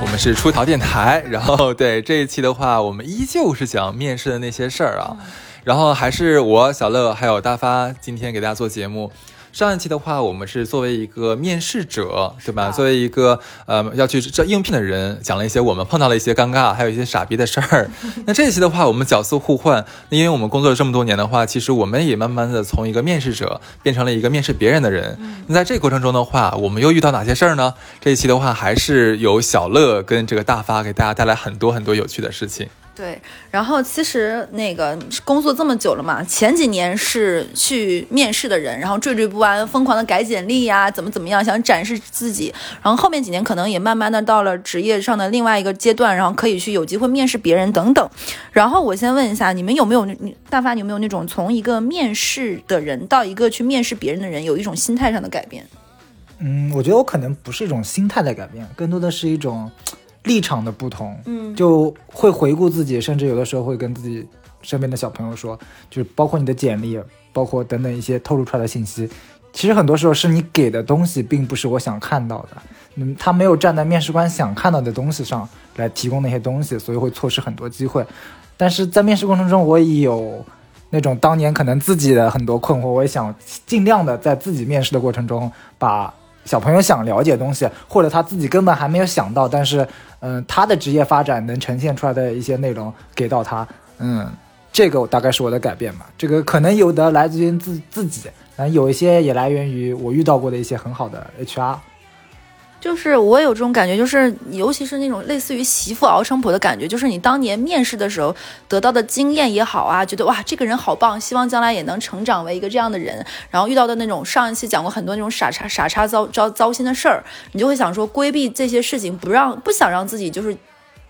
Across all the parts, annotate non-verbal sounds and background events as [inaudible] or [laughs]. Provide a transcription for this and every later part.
我们是出逃电台，然后对这一期的话，我们依旧是讲面试的那些事儿啊，然后还是我小乐还有大发今天给大家做节目。上一期的话，我们是作为一个面试者，对吧？作为一个呃要去这应聘的人，讲了一些我们碰到了一些尴尬，还有一些傻逼的事儿。[laughs] 那这一期的话，我们角色互换，那因为我们工作了这么多年的话，其实我们也慢慢的从一个面试者变成了一个面试别人的人。那在这个过程中的话，我们又遇到哪些事儿呢？这一期的话，还是由小乐跟这个大发给大家带来很多很多有趣的事情。对，然后其实那个工作这么久了嘛，前几年是去面试的人，然后惴惴不安，疯狂的改简历呀，怎么怎么样，想展示自己。然后后面几年可能也慢慢的到了职业上的另外一个阶段，然后可以去有机会面试别人等等。然后我先问一下，你们有没有大发，你有没有那种从一个面试的人到一个去面试别人的人，有一种心态上的改变？嗯，我觉得我可能不是一种心态的改变，更多的是一种。立场的不同，嗯，就会回顾自己，甚至有的时候会跟自己身边的小朋友说，就是包括你的简历，包括等等一些透露出来的信息，其实很多时候是你给的东西并不是我想看到的，嗯，他没有站在面试官想看到的东西上来提供那些东西，所以会错失很多机会。但是在面试过程中，我也有那种当年可能自己的很多困惑，我也想尽量的在自己面试的过程中把。小朋友想了解东西，或者他自己根本还没有想到，但是，嗯，他的职业发展能呈现出来的一些内容给到他，嗯，这个大概是我的改变吧。这个可能有的来自于自自己，嗯，有一些也来源于我遇到过的一些很好的 HR。就是我有这种感觉，就是尤其是那种类似于媳妇熬成婆的感觉，就是你当年面试的时候得到的经验也好啊，觉得哇这个人好棒，希望将来也能成长为一个这样的人，然后遇到的那种上一期讲过很多那种傻叉傻叉糟糟糟心的事儿，你就会想说规避这些事情，不让不想让自己就是。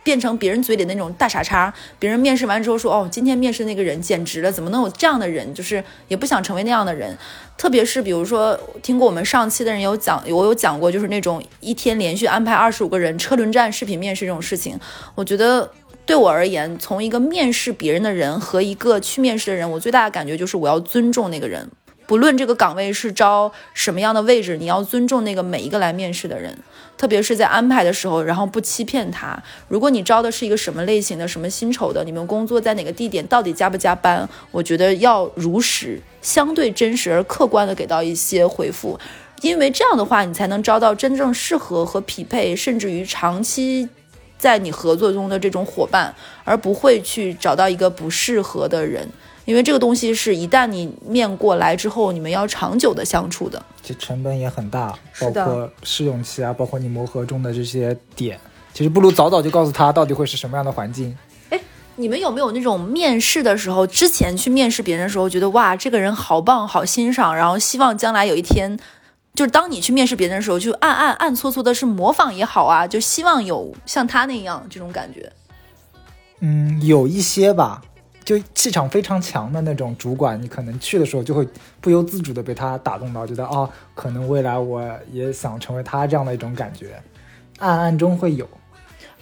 变成别人嘴里那种大傻叉，别人面试完之后说：“哦，今天面试那个人简直了，怎么能有这样的人？”就是也不想成为那样的人。特别是比如说，听过我们上期的人有讲，我有讲过，就是那种一天连续安排二十五个人车轮战视频面试这种事情。我觉得对我而言，从一个面试别人的人和一个去面试的人，我最大的感觉就是我要尊重那个人，不论这个岗位是招什么样的位置，你要尊重那个每一个来面试的人。特别是在安排的时候，然后不欺骗他。如果你招的是一个什么类型的、什么薪酬的，你们工作在哪个地点，到底加不加班？我觉得要如实、相对真实而客观的给到一些回复，因为这样的话，你才能招到真正适合和匹配，甚至于长期在你合作中的这种伙伴，而不会去找到一个不适合的人。因为这个东西是一旦你面过来之后，你们要长久的相处的，其实成本也很大，包括试用期啊，包括你磨合中的这些点，其实不如早早就告诉他到底会是什么样的环境。哎，你们有没有那种面试的时候，之前去面试别人的时候，觉得哇，这个人好棒，好欣赏，然后希望将来有一天，就是当你去面试别人的时候，就暗暗暗搓搓的是模仿也好啊，就希望有像他那样这种感觉。嗯，有一些吧。就气场非常强的那种主管，你可能去的时候就会不由自主的被他打动到，觉得啊，可能未来我也想成为他这样的一种感觉，暗暗中会有。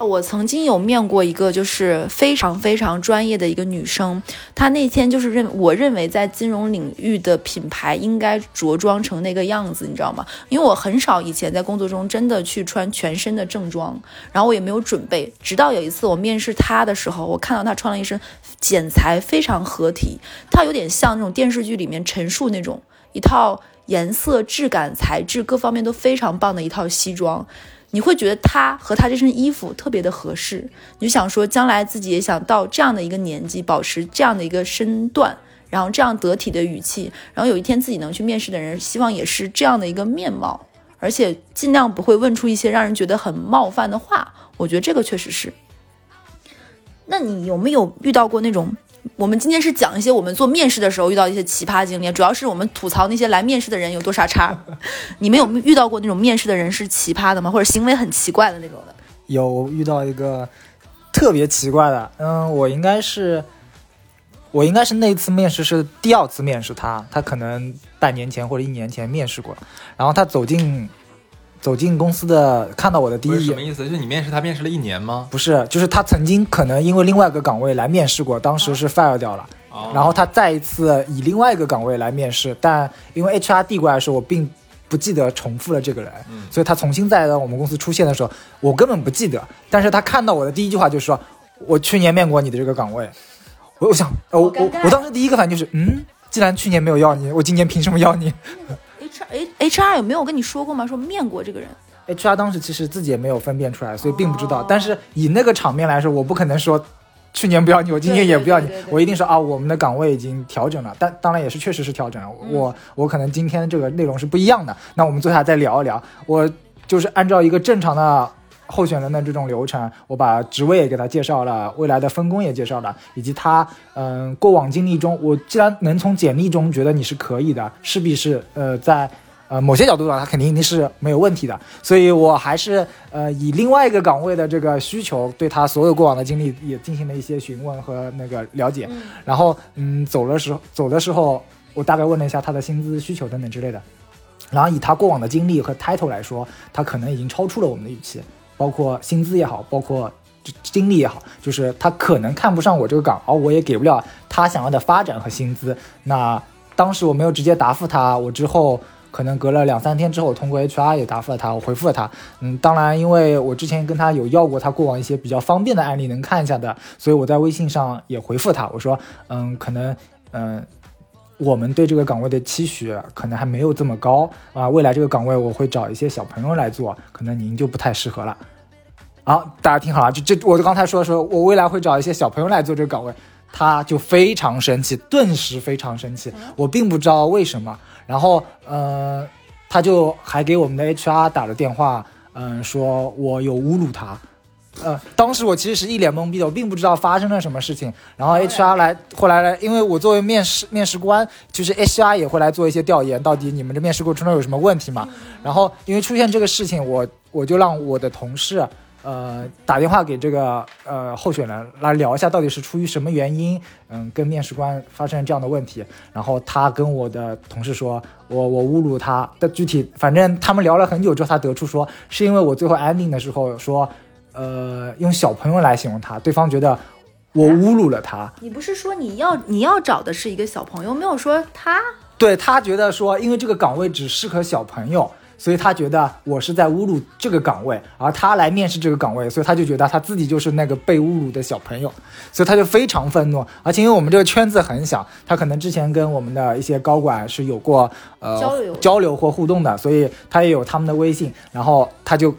我曾经有面过一个，就是非常非常专业的一个女生，她那天就是认，我认为在金融领域的品牌应该着装成那个样子，你知道吗？因为我很少以前在工作中真的去穿全身的正装，然后我也没有准备，直到有一次我面试她的时候，我看到她穿了一身剪裁非常合体，她有点像那种电视剧里面陈数那种一套颜色、质感、材质各方面都非常棒的一套西装。你会觉得他和他这身衣服特别的合适，你就想说将来自己也想到这样的一个年纪，保持这样的一个身段，然后这样得体的语气，然后有一天自己能去面试的人，希望也是这样的一个面貌，而且尽量不会问出一些让人觉得很冒犯的话。我觉得这个确实是。那你有没有遇到过那种？我们今天是讲一些我们做面试的时候遇到一些奇葩经历，主要是我们吐槽那些来面试的人有多傻叉。你们有遇到过那种面试的人是奇葩的吗？或者行为很奇怪的那种的？有遇到一个特别奇怪的，嗯，我应该是我应该是那次面试是第二次面试他，他可能半年前或者一年前面试过，然后他走进。走进公司的，看到我的第一眼，什么意思？就是你面试他面试了一年吗？不是，就是他曾经可能因为另外一个岗位来面试过，当时是 fire 掉了，然后他再一次以另外一个岗位来面试，但因为 HR 递过来的时候，我并不记得重复了这个人，所以他重新再到我们公司出现的时候，我根本不记得。但是他看到我的第一句话就是说，我去年面过你的这个岗位。我我想，呃我我我当时第一个反应就是，嗯，既然去年没有要你，我今年凭什么要你？H H H R 有没有跟你说过吗？说面过这个人？HR 当时其实自己也没有分辨出来，所以并不知道。哦但是以那个场面来说，我不可能说去年不要你，我今年也不要你对对对对，对我一定说啊，我们的岗位已经调整了。但当然也是确实是调整了，嗯我我可能今天这个内容是不一样的。那我们坐下来再聊一聊。我就是按照一个正常的。候选人的这种流程，我把职位也给他介绍了，未来的分工也介绍了，以及他嗯、过往经历中，我既然能从简历中觉得你是可以的，势必是呃在呃某些角度上，他肯定一定是没有问题的。所以我还是呃以另外一个岗位的这个需求，对他所有过往的经历也进行了一些询问和那个了解。嗯然后嗯走的时候走的时候，我大概问了一下他的薪资需求等等之类的。然后以他过往的经历和 title 来说，他可能已经超出了我们的预期，包括薪资也好，包括经历也好，就是他可能看不上我这个岗，而我也给不了他想要的发展和薪资。那当时我没有直接答复他，我之后可能隔了两三天之后，我通过 HR 也答复了他，我回复了他。嗯，当然，因为我之前跟他有要过他过往一些比较方便的案例能看一下的，所以我在微信上也回复他，我说，嗯，可能，嗯。我们对这个岗位的期许可能还没有这么高啊，未来这个岗位我会找一些小朋友来做，可能您就不太适合了。好，大家听好了，就这我刚才说说，我未来会找一些小朋友来做这个岗位，他就非常生气，顿时非常生气，我并不知道为什么。然后，呃，他就还给我们的 HR 打了电话，嗯、说我有侮辱他。呃，当时我其实是一脸懵逼的，我并不知道发生了什么事情。然后 HR 来，后来来，因为我作为面试面试官，就是 HR 也会来做一些调研，到底你们这面试过程中有什么问题嘛？然后因为出现这个事情，我我就让我的同事呃打电话给这个呃候选人来聊一下，到底是出于什么原因，嗯，跟面试官发生这样的问题。然后他跟我的同事说，我我侮辱他的具体，反正他们聊了很久之后，他得出说是因为我最后 ending 的时候说，呃，用小朋友来形容他，对方觉得我侮辱了他。你不是说你要你要找的是一个小朋友，没有说他？对他觉得说，因为这个岗位只适合小朋友，所以他觉得我是在侮辱这个岗位，而他来面试这个岗位，所以他就觉得他自己就是那个被侮辱的小朋友，所以他就非常愤怒。而且因为我们这个圈子很小，他可能之前跟我们的一些高管是有过呃交流交流或互动的，所以他也有他们的微信，然后他就。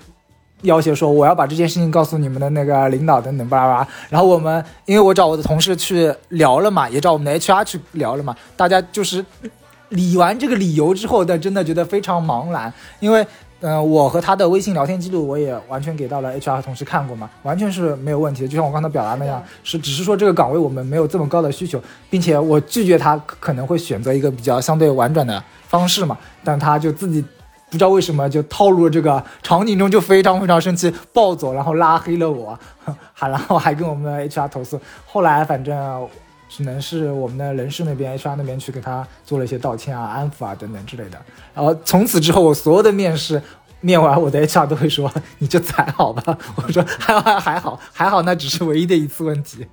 要挟说我要把这件事情告诉你们的那个领导等等巴拉巴拉，然后我们因为我找我的同事去聊了嘛，也找我们的 HR 去聊了嘛，大家就是理完这个理由之后，但真的觉得非常茫然，因为。嗯、我和他的微信聊天记录我也完全给到了 HR 同事看过嘛，完全是没有问题的。就像我刚才表达那样，是只是说这个岗位我们没有这么高的需求，并且我拒绝他可可能会选择一个比较相对婉转的方式嘛，但他就自己不知道为什么就套路了这个场景中，就非常非常生气，暴走，然后拉黑了我，还 [laughs] 然后还跟我们的 HR 投诉。后来反正只能是我们的人事那边 HR 那边去给他做了一些道歉啊、安抚啊等等之类的。然后从此之后，我所有的面试。面完我的 HR 都会说你就还好吧，我说还好还好还好，那只是唯一的一次问题。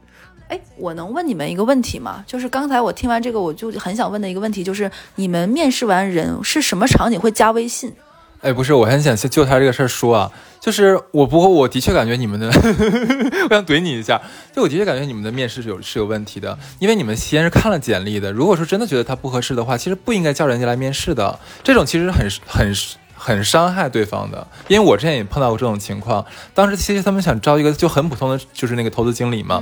哎，我能问你们一个问题吗？就是刚才我听完这个，我就很想问的一个问题，就是你们面试完人是什么场景会加微信？哎，不是，我很想就他这个事儿说啊，就是我不过我的确感觉你们的，[laughs] 我想怼你一下，就我的确感觉你们的面试是有是有问题的，因为你们先是看了简历的，如果说真的觉得他不合适的话，其实不应该叫人家来面试的，这种其实很很很伤害对方的，因为我之前也碰到过这种情况，当时其实他们想招一个就很普通的，就是那个投资经理嘛，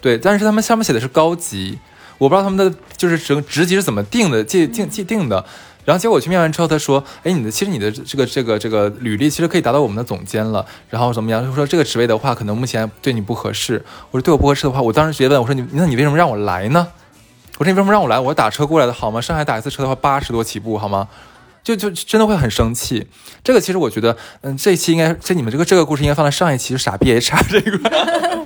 对，但是他们上面写的是高级，我不知道他们的就是职职级是怎么定的，界定界定的。然后结果我去面完之后，他说：“哎，你的其实你的这个这个这个履历其实可以达到我们的总监了。然后怎么样？就说这个职位的话，可能目前对你不合适。我说对我不合适的话，我当时直接问我说你那你为什么让我来呢？我说你为什么让我来？我打车过来的好吗？上海打一次车的话八十多起步好吗？就就真的会很生气。这个其实我觉得，嗯，这一期应该这你们这个这个故事应该放在上一期，就傻逼 HR 这个。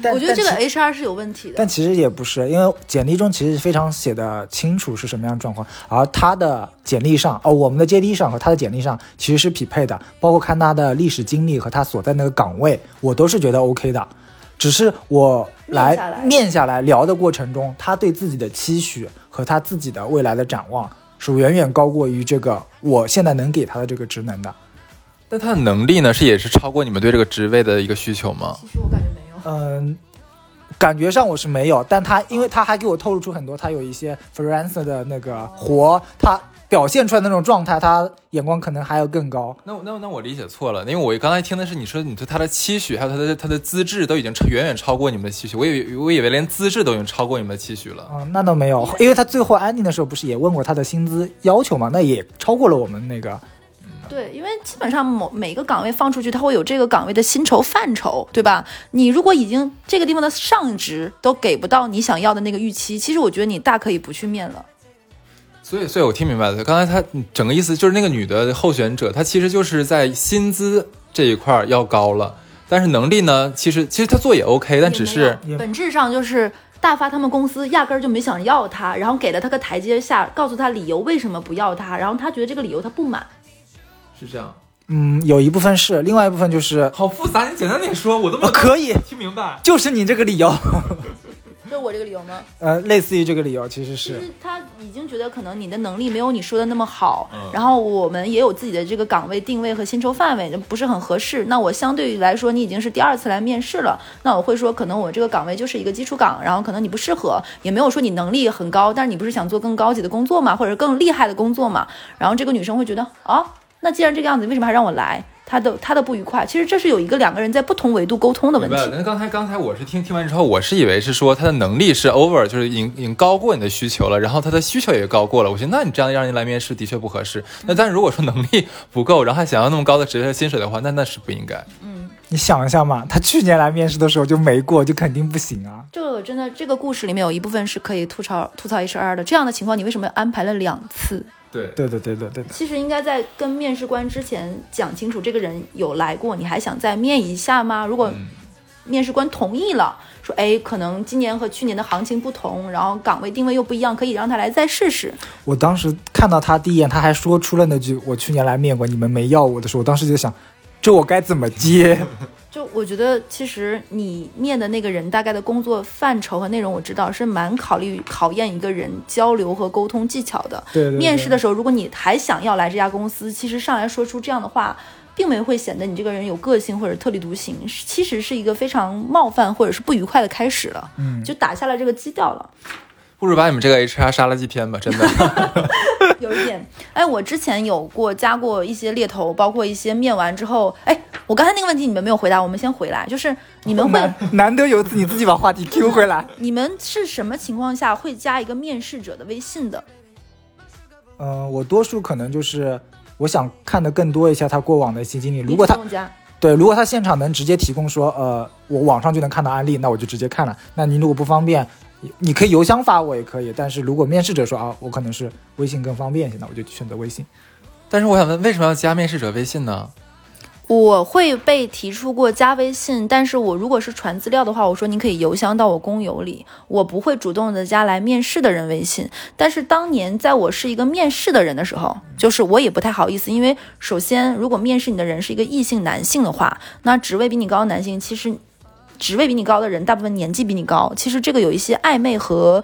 但我觉得这个 HR 是有问题的。但其实也不是，因为简历中其实非常写的清楚是什么样的状况，而他的简历上，哦，我们的阶梯上和他的简历上其实是匹配的，包括看他的历史经历和他所在那个岗位，我都是觉得 OK 的。只是我来面下来面下来聊的过程中，他对自己的期许和他自己的未来的展望是远远高过于这个我现在能给他的这个职能的。那他的能力呢，是也是超过你们对这个职位的一个需求吗？其实我感觉没有。嗯，感觉上我是没有，但他因为他还给我透露出很多，他有一些 freelancer 的那个活，他表现出来的那种状态，他眼光可能还要更高。那我那那我理解错了，因为我刚才听的是你说你对他的期许，还有他的他的资质都已经超远远超过你们的期许，我以为我以为连资质都已经超过你们的期许了。嗯，那倒没有，因为他最后安定的时候不是也问过他的薪资要求嘛，那也超过了我们那个。对，因为基本上某每个岗位放出去，它会有这个岗位的薪酬范畴，对吧？你如果已经这个地方的上职都给不到你想要的那个预期，其实我觉得你大可以不去面了。所以，所以我听明白了，刚才他整个意思就是那个女的候选者，她其实就是在薪资这一块要高了，但是能力呢，其实其实她做也 OK，但只是本质上就是大发他们公司压根儿就没想要她，然后给了她个台阶下，告诉她理由为什么不要她，然后她觉得这个理由她不满。是这样，嗯，有一部分是，另外一部分就是好复杂，你简单点说，我都没有可以听明白。就是你这个理由，[laughs] 就我这个理由吗？呃，类似于这个理由，其实其是实他已经觉得可能你的能力没有你说的那么好，嗯然后我们也有自己的这个岗位定位和薪酬范围，不是很合适。那我相对于来说，你已经是第二次来面试了，那我会说，可能我这个岗位就是一个基础岗，然后可能你不适合，也没有说你能力很高，但是你不是想做更高级的工作嘛，或者更厉害的工作嘛？然后这个女生会觉得，啊，那既然这个样子，为什么还让我来？他的他的不愉快，其实这是有一个两个人在不同维度沟通的问。题。那刚才刚才我是听听完之后，我是以为是说他的能力是 over，就是已经已经高过你的需求了，然后他的需求也高过了。我觉得那你这样让人来面试的确不合适。那但是如果说能力不够，然后还想要那么高的职业薪水的话，那那是不应该。嗯你想一下嘛，他去年来面试的时候就没过，就肯定不行啊。这个真的，这个故事里面有一部分是可以吐槽吐槽 HR 的。这样的情况，你为什么安排了两次？对，对对对对对，其实应该在跟面试官之前讲清楚，这个人有来过，你还想再面一下吗？如果嗯面试官同意了，说哎，可能今年和去年的行情不同，然后岗位定位又不一样，可以让他来再试试。我当时看到他第一眼，他还说出了那句“我去年来面过，你们没要我”的时候，我当时就想，这我该怎么接？就我觉得，其实你面的那个人大概的工作范畴和内容，我知道是蛮考虑考验一个人交流和沟通技巧的。对对对面试的时候，如果你还想要来这家公司，其实上来说出这样的话，并没会显得你这个人有个性或者特立独行，其实是一个非常冒犯或者是不愉快的开始了，嗯，就打下了这个基调了。不如把你们这个 HR 杀了几天吧，真的。[laughs] 有一点，哎，我之前有过加过一些猎头，包括一些面完之后，哎，我刚才那个问题你们没有回答，我们先回来，就是你们会难难得有一次你自己把话题 Q 回来。[laughs] 你们是什么情况下会加一个面试者的微信的？嗯、我多数可能就是我想看的更多一下他过往的一些经历。如果他对，如果他现场能直接提供说，呃，我网上就能看到案例，那我就直接看了。那您如果不方便，你可以邮箱发我也可以。但是如果面试者说啊，我可能是微信更方便一些，那我就选择微信。但是我想问，为什么要加面试者微信呢？我会被提出过加微信，但是我如果是传资料的话，我说你可以邮箱到我公邮里，我不会主动的加来面试的人微信。但是当年在我是一个面试的人的时候，就是我也不太好意思，因为首先如果面试你的人是一个异性男性的话，那职位比你高的男性其实。职位比你高的人，大部分年纪比你高，其实这个有一些暧昧和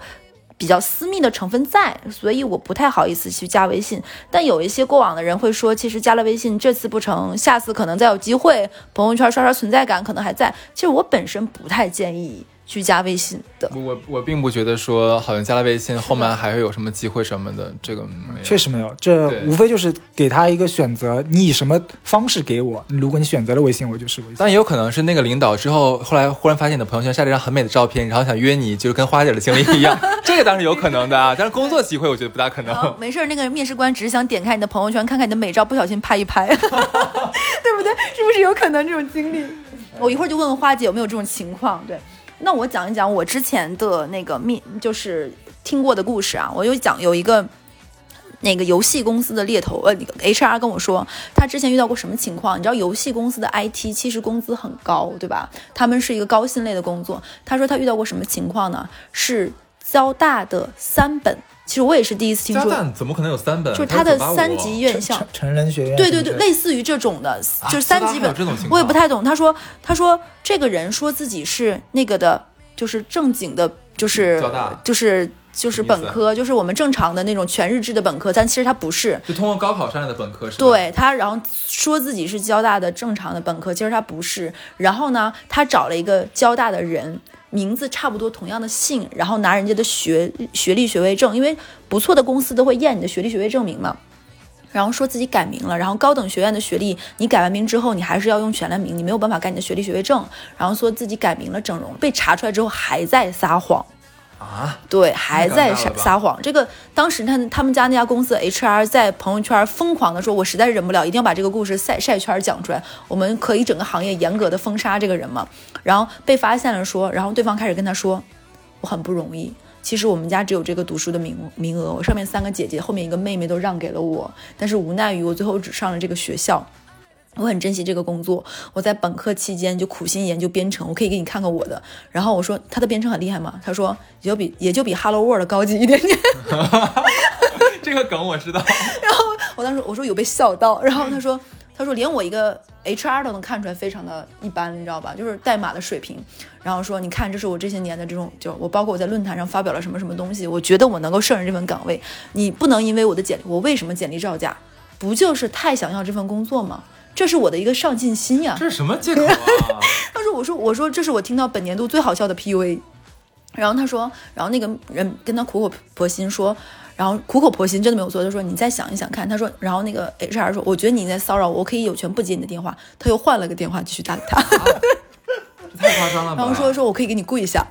比较私密的成分在，所以我不太好意思去加微信。但有一些过往的人会说，其实加了微信这次不成，下次可能再有机会，朋友圈刷刷存在感可能还在。其实我本身不太建议去加微信的。我我我并不觉得说好像加了微信后面还会有什么机会什么的，这个没有。确实没有，这无非就是给他一个选择，你以什么方式给我？如果你选择了微信，我就是微信。但也有可能是那个领导之后，后来忽然发现你的朋友圈晒了一张很美的照片，然后想约你，就是跟花姐的经历一样，[laughs] 这个当然有可能的啊。但是工作机会我觉得不大可能。[laughs] 没事儿，那个面试官只是想点开你的朋友圈，看看你的美照，不小心拍一拍，[laughs] 对不对？是不是有可能这种经历？我一会儿就问问花姐有没有这种情况。对，那我讲一讲我之前的那个面，就是听过的故事啊。我有讲有一个那个游戏公司的猎头，呃，那个 HR 跟我说，他之前遇到过什么情况？你知道游戏公司的 IT 其实工资很高，对吧？他们是一个高薪类的工作。他说他遇到过什么情况呢？是交大的三本。其实我也是第一次听加说，蛋怎么可能有三本？就是他的三级院校成，成人学院，对对对，类似于这种的，啊就是三级本我也不太懂。他说，他说这个人说自己是那个的，就是正经的，就是就是就是本科，就是我们正常的那种全日制的本科，但其实他不是，就通过高考上来的本科是？对他，然后说自己是交大的正常的本科，其实他不是。然后呢，他找了一个交大的人，名字差不多同样的姓，然后拿人家的学学历学位证，因为不错的公司都会验你的学历学位证明嘛。然后说自己改名了，然后高等学院的学历你改完名之后，你还是要用全来名，你没有办法改你的学历学位证。然后说自己改名了，整容，被查出来之后还在撒谎。啊，对，还在撒撒谎。这个当时他他们家那家公司 HR 在朋友圈疯狂的说，我实在是忍不了，一定要把这个故事晒晒圈讲出来。我们可以整个行业严格的封杀这个人嘛。然后被发现了说，然后对方开始跟他说，我很不容易。其实我们家只有这个读书的名名额，我上面三个姐姐，后面一个妹妹都让给了我，但是无奈于我最后只上了这个学校。我很珍惜这个工作，我在本科期间就苦心研究编程，我可以给你看看我的。然后我说他的编程很厉害吗？他说也就比也就比 Hello World 高级一点点。[laughs] 这个梗我知道。[laughs] 然后我当时我说有被笑到，然后他说他说连我一个 HR 都能看出来非常的一般，你知道吧？就是代码的水平。然后说你看这是我这些年的这种，就我包括我在论坛上发表了什么什么东西，我觉得我能够胜任这份岗位。你不能因为我的简历，我为什么简历造假？不就是太想要这份工作吗？这是我的一个上进心呀。这是什么借口啊？[laughs] 他说：“我说我说这是我听到本年度最好笑的 PUA。”然后他说，然后那个人跟他苦口婆心说，然后苦口婆心真的没有错。他说：“你再想一想看。”他说，然后那个 HR 说：“我觉得你在骚扰我，我可以有权不接你的电话。”他又换了个电话继续打给他，这太夸张了吧？[laughs] 然后说：“说我可以给你跪下，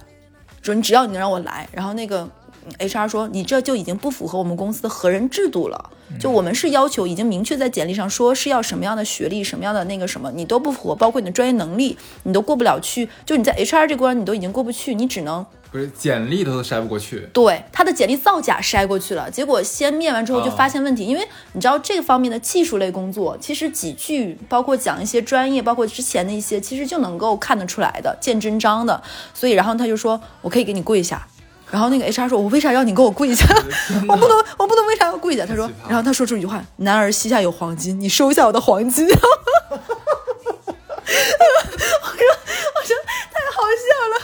说你只要你能让我来。”然后那个嗯 HR 说：“你这就已经不符合我们公司的核人制度了。就我们是要求已经明确在简历上说是要什么样的学历、什么样的那个什么，你都不符合，包括你的专业能力，你都过不了去。就你在 HR 这关你都已经过不去，你只能不是简历他都筛不过去。对他的简历造假筛过去了，结果先面完之后就发现问题，因为你知道这个方面的技术类工作，其实几句包括讲一些专业，包括之前的一些，其实就能够看得出来的，见真章的。所以然后他就说我可以给你跪下。然后那个 HR 说：“我为啥要你给我跪下？[laughs] 我不能，我不能为啥要跪下。”他说然后他说出一句话：“男儿膝下有黄金，你收下我的黄金。[laughs] ”我说，我说太好笑了，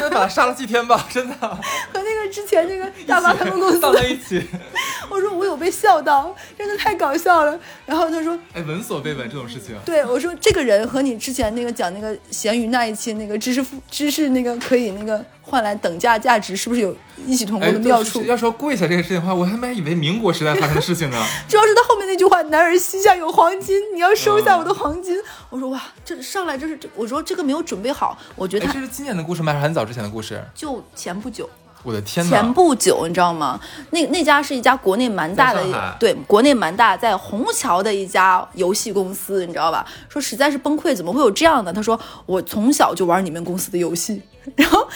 那把他杀了祭天吧，真的和那个之前那个大妈他们公司放在一起。[laughs] 我说我有被笑到，真的太搞笑了。然后他说，哎，闻所未闻这种事情。对我说这个人和你之前那个讲那个咸鱼那一期那个知识付知识那个可以那个换来等价价值，是不是有异曲同哎，工的妙处？要说跪下这个事情的话，我他妈以为民国时代发生的事情呢。[laughs] 主要是他后面那句话“男儿膝下有黄金，你要收下我的黄金。我说哇，这上来就是这，我说这个没有准备好，我觉得哎，这是今年的故事吗？还是很早之前的故事？就前不久。我的天前！不久，你知道吗？那那家是一家国内蛮大的对，国内蛮大，在虹桥的一家游戏公司，你知道吧？说实在是崩溃，怎么会有这样的？他说我从小就玩你们公司的游戏，[laughs] 然后。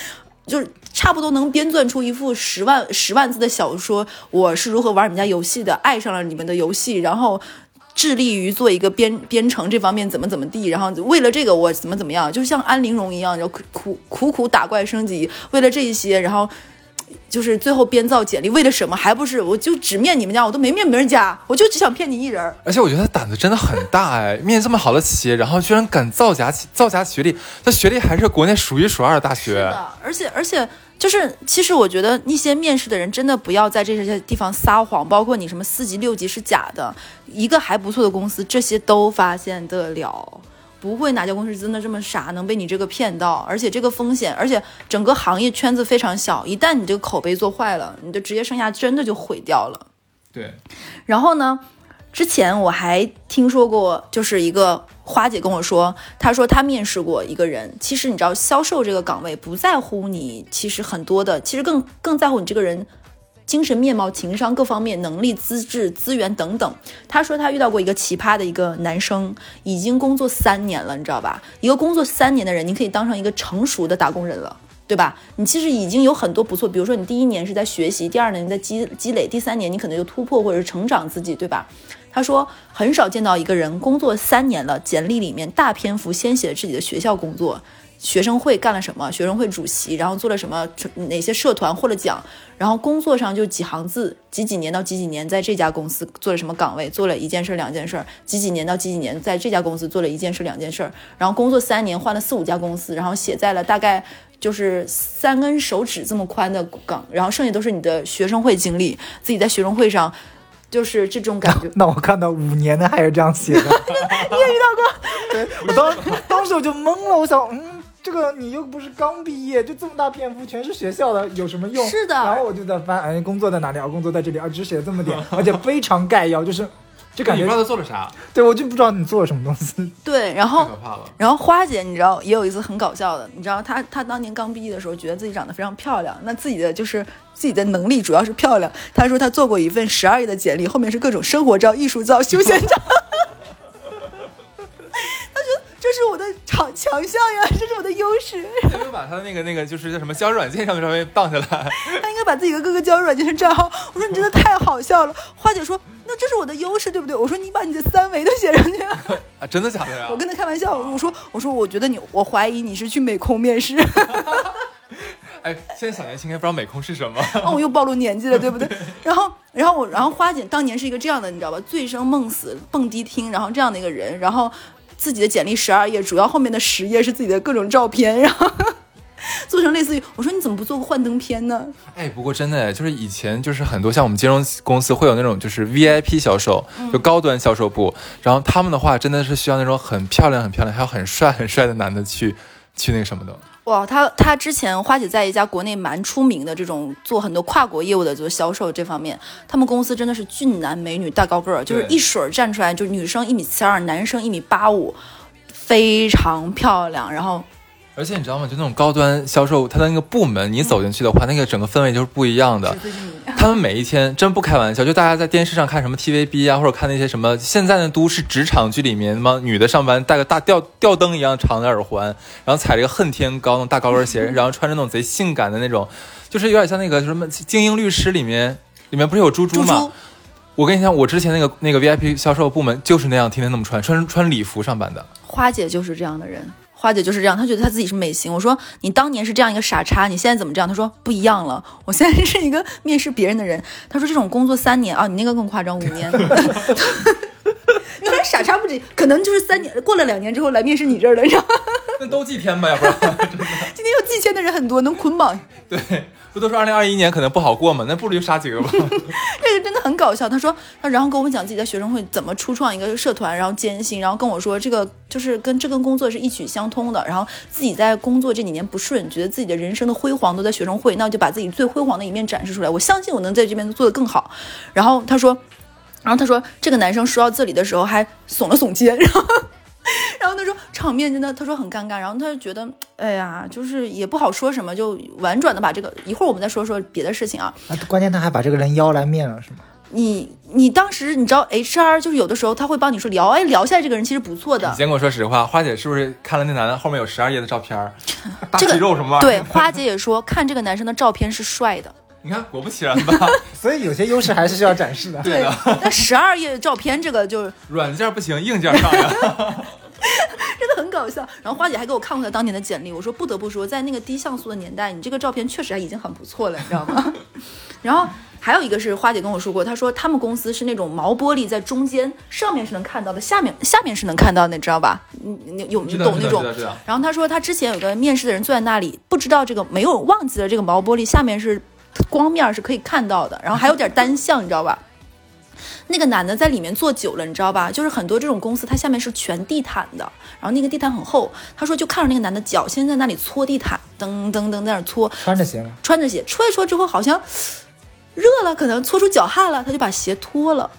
就是差不多能编撰出一副十万十万字的小说，我是如何玩你们家游戏的，爱上了你们的游戏，然后致力于做一个编编程这方面怎么怎么地，然后为了这个我怎么怎么样，就像安陵容一样，就苦苦苦苦打怪升级，为了这一些，然后就是最后编造简历，为了什么？还不是我就只面你们家，我都没面别人家，我就只想骗你一人。而且我觉得他胆子真的很大哎，[laughs] 面这么好的企业，然后居然敢造假造假学历，他学历还是国内数一数二的大学。的，而且而且就是，其实我觉得那些面试的人真的不要在这些地方撒谎，包括你什么四级六级是假的，一个还不错的公司，这些都发现得了。不会哪家公司真的这么傻，能被你这个骗到？而且这个风险，而且整个行业圈子非常小，一旦你这个口碑做坏了，你的职业生涯真的就毁掉了。对，然后呢，之前我还听说过，就是一个花姐跟我说，她说她面试过一个人。其实你知道，销售这个岗位不在乎你，其实很多的，其实更更在乎你这个人。精神面貌、情商各方面、能力、资质、资源等等。他说他遇到过一个奇葩的一个男生，已经工作三年了，你知道吧？一个工作三年的人，你可以当上一个成熟的打工人了。对吧？你其实已经有很多不错，比如说你第一年是在学习，第二年你在积积累，第三年你可能就突破或者是成长自己，对吧？他说很少见到一个人工作三年了，简历里面大篇幅先写自己的学校工作，学生会干了什么，学生会主席，然后做了什么，哪些社团获了奖，然后工作上就几行字，几几年到几几年在这家公司做了什么岗位，做了一件事两件事，几几年到几几年在这家公司做了一件事两件事，然后工作三年换了四五家公司，然后写在了大概就是三根手指这么宽的岗，然后剩下都是你的学生会经历，自己在学生会上。就是这种感觉。[laughs] 那我看到五年的还是这样写的，[laughs] 你也遇到过？对 [laughs] 我当当时我就懵了，我想，嗯，这个你又不是刚毕业，就这么大篇幅全是学校的，有什么用？是的。然后我就在翻，哎，工作在哪里啊？工作在这里啊，只写了这么点，[laughs] 而且非常概要，就是。就感觉不知道他做了啥，对我就不知道你做了什么东西。[laughs] 对，然后太可怕了。然后花姐，你知道也有一次很搞笑的，你知道她她当年刚毕业的时候，觉得自己长得非常漂亮，那自己的就是自己的能力主要是漂亮。她说她做过一份十二页的简历，后面是各种生活照、艺术照、休闲照。这是我的强强项呀，这是我的优势。他就把他的那个那个就是叫什么交友软件上面稍微荡下来。他应该把自己的各个交友软件的账号。我说你真的太好笑了。花姐说。那这是我的优势，对不对？我说你把你的三维都写上去 [laughs] 啊，真的假的呀？我跟他开玩笑，我说我说我觉得你，我怀疑你是去美空面试。[laughs] 哎，现在小年轻应该不知道美空是什么。哦，我又暴露年纪了，对不对？[laughs] 然后，然后我，然后花姐当年是一个这样的，你知道吧？醉生梦死，蹦迪厅，然后这样的一个人，然后自己的简历十二页，主要后面的十页是自己的各种照片，然后。[laughs] 做成类似于我说你怎么不做个幻灯片呢？哎，不过真的就是以前就是很多像我们金融公司会有那种就是 VIP 销售，就高端销售部，然后他们的话真的是需要那种很漂亮、很漂亮，还有很帅、很帅的男的去去那个什么的。哇，他他之前花姐在一家国内蛮出名的这种做很多跨国业务的，做销售这方面，他们公司真的是俊男美女大高个儿，就是一水儿站出来，就是女生一米七二，男生一米八五，非常漂亮，然后。而且你知道吗？就那种高端销售，他的那个部门，你走进去的话，那个整个氛围就是不一样的。[laughs] 他们每一天真不开玩笑，就大家在电视上看什么 TVB 啊，或者看那些什么现在的都市职场剧里面，什么女的上班戴个大吊吊灯一样长的耳环，然后踩着个恨天高那种大高跟鞋，然后穿着那种贼性感的那种，就是有点像那个什么精英律师里面，里面不是有猪猪吗？我跟你讲，我之前那个那个 VIP 销售部门就是那样，天天那么穿，穿穿礼服上班的。花姐就是这样的人。花姐就是这样，她觉得她自己是美型。我说你当年是这样一个傻叉，你现在怎么这样？她说不一样了，[laughs] 我现在是一个面试别人的人。她说这种工作三年啊，你那个更夸张，五年。[laughs] 你看傻叉不止，可能就是三年过了两年之后来面试你这儿了，你知道吗？[laughs] 那都祭天吧，要不然。[laughs] 今天有祭天的人很多，能捆绑。对。不都说二零二一年可能不好过吗？那不如就杀几个吧。[laughs] 这个真的很搞笑。他说，他然后跟我们讲自己在学生会怎么初创一个社团，然后艰辛，然后跟我说这个就是跟这跟工作是异曲相通的。然后自己在工作这几年不顺，觉得自己的人生的辉煌都在学生会，那我就把自己最辉煌的一面展示出来。我相信我能在这边做得更好。然后他说，然后他说这个男生说到这里的时候还耸了耸肩，然后。然后他说场面真的，他说很尴尬。然后他就觉得，哎呀，就是也不好说什么，就婉转的把这个一会儿我们再说说别的事情啊。关键他还把这个人邀来面了，是吗？你你当时你知道 HR 就是有的时候他会帮你说聊，哎，聊下来这个人其实不错的。你先跟我说实话，花姐是不是看了那男的后面有十二页的照片？大肌肉什么？对，花姐也说看这个男生的照片是帅的。你看，果不其然吧？[laughs] 所以有些优势还是需要展示的。对的。那十二页照片这个就 [laughs] 软件不行，硬件上呀。[laughs] 真的很搞笑。然后花姐还给我看过她当年的简历，我说不得不说，在那个低像素的年代，你这个照片确实还已经很不错了，你知道吗？然后还有一个是花姐跟我说过，她说他们公司是那种毛玻璃在中间，上面是能看到的，下面下面是能看到的，你知道吧？你你有你懂那种？然后她说她之前有个面试的人坐在那里，不知道这个没有忘记了这个毛玻璃下面是光面是可以看到的，然后还有点单向，你知道吧？那个男的在里面坐久了，你知道吧？就是很多这种公司，它下面是全地毯的，然后那个地毯很厚。他说就看着那个男的脚先在那里搓地毯，噔噔噔在那搓。穿着鞋吗？穿着鞋，搓一搓之后好像热了，可能搓出脚汗了，他就把鞋脱了。